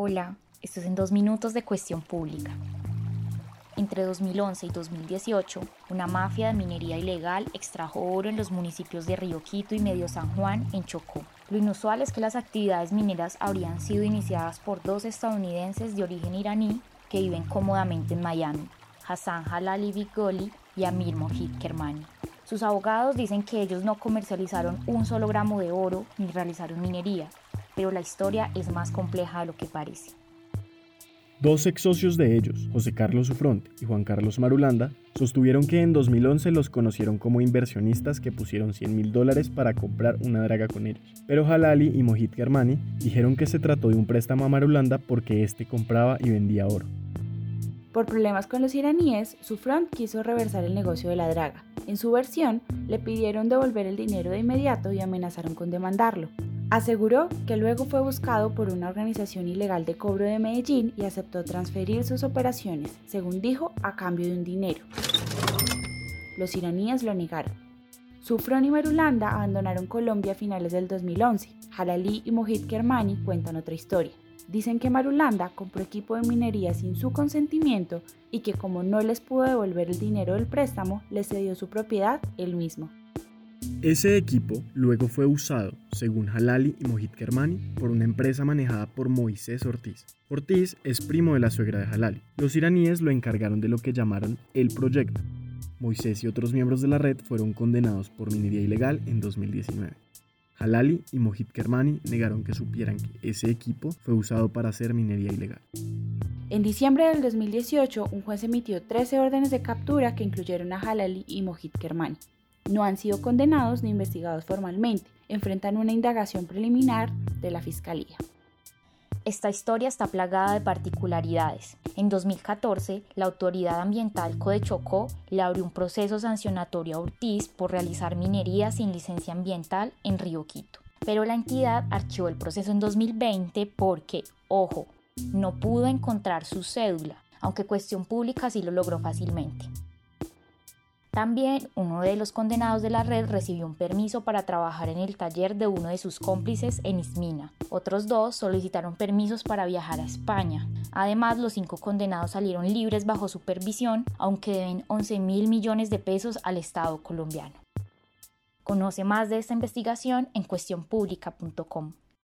Hola, esto es en dos minutos de cuestión pública. Entre 2011 y 2018, una mafia de minería ilegal extrajo oro en los municipios de Río Quito y Medio San Juan, en Chocó. Lo inusual es que las actividades mineras habrían sido iniciadas por dos estadounidenses de origen iraní que viven cómodamente en Miami, Hassan Halali Bigoli y Amir Mohit Kermani. Sus abogados dicen que ellos no comercializaron un solo gramo de oro ni realizaron minería, pero la historia es más compleja de lo que parece. Dos ex socios de ellos, José Carlos Sufront y Juan Carlos Marulanda, sostuvieron que en 2011 los conocieron como inversionistas que pusieron 100 mil dólares para comprar una draga con ellos. Pero Halali y Mohit Germani dijeron que se trató de un préstamo a Marulanda porque éste compraba y vendía oro. Por problemas con los iraníes, Sufront quiso reversar el negocio de la draga. En su versión, le pidieron devolver el dinero de inmediato y amenazaron con demandarlo. Aseguró que luego fue buscado por una organización ilegal de cobro de Medellín y aceptó transferir sus operaciones, según dijo, a cambio de un dinero. Los iraníes lo negaron. Sufron y Merulanda abandonaron Colombia a finales del 2011. Halali y Mohit Kermani cuentan otra historia. Dicen que Marulanda compró equipo de minería sin su consentimiento y que como no les pudo devolver el dinero del préstamo, les cedió su propiedad él mismo. Ese equipo luego fue usado, según Halali y Mohit Kermani, por una empresa manejada por Moisés Ortiz. Ortiz es primo de la suegra de Halali. Los iraníes lo encargaron de lo que llamaron el proyecto. Moisés y otros miembros de la red fueron condenados por minería ilegal en 2019. Halali y Mohit Kermani negaron que supieran que ese equipo fue usado para hacer minería ilegal. En diciembre del 2018, un juez emitió 13 órdenes de captura que incluyeron a Halali y Mohit Kermani no han sido condenados ni investigados formalmente. Enfrentan una indagación preliminar de la Fiscalía. Esta historia está plagada de particularidades. En 2014, la Autoridad Ambiental Codechocó le abrió un proceso sancionatorio a Ortiz por realizar minería sin licencia ambiental en Río Quito. Pero la entidad archivó el proceso en 2020 porque, ojo, no pudo encontrar su cédula, aunque cuestión pública sí lo logró fácilmente. También uno de los condenados de la red recibió un permiso para trabajar en el taller de uno de sus cómplices en Ismina. Otros dos solicitaron permisos para viajar a España. Además, los cinco condenados salieron libres bajo supervisión, aunque deben 11 mil millones de pesos al Estado colombiano. Conoce más de esta investigación en cuestionpublica.com.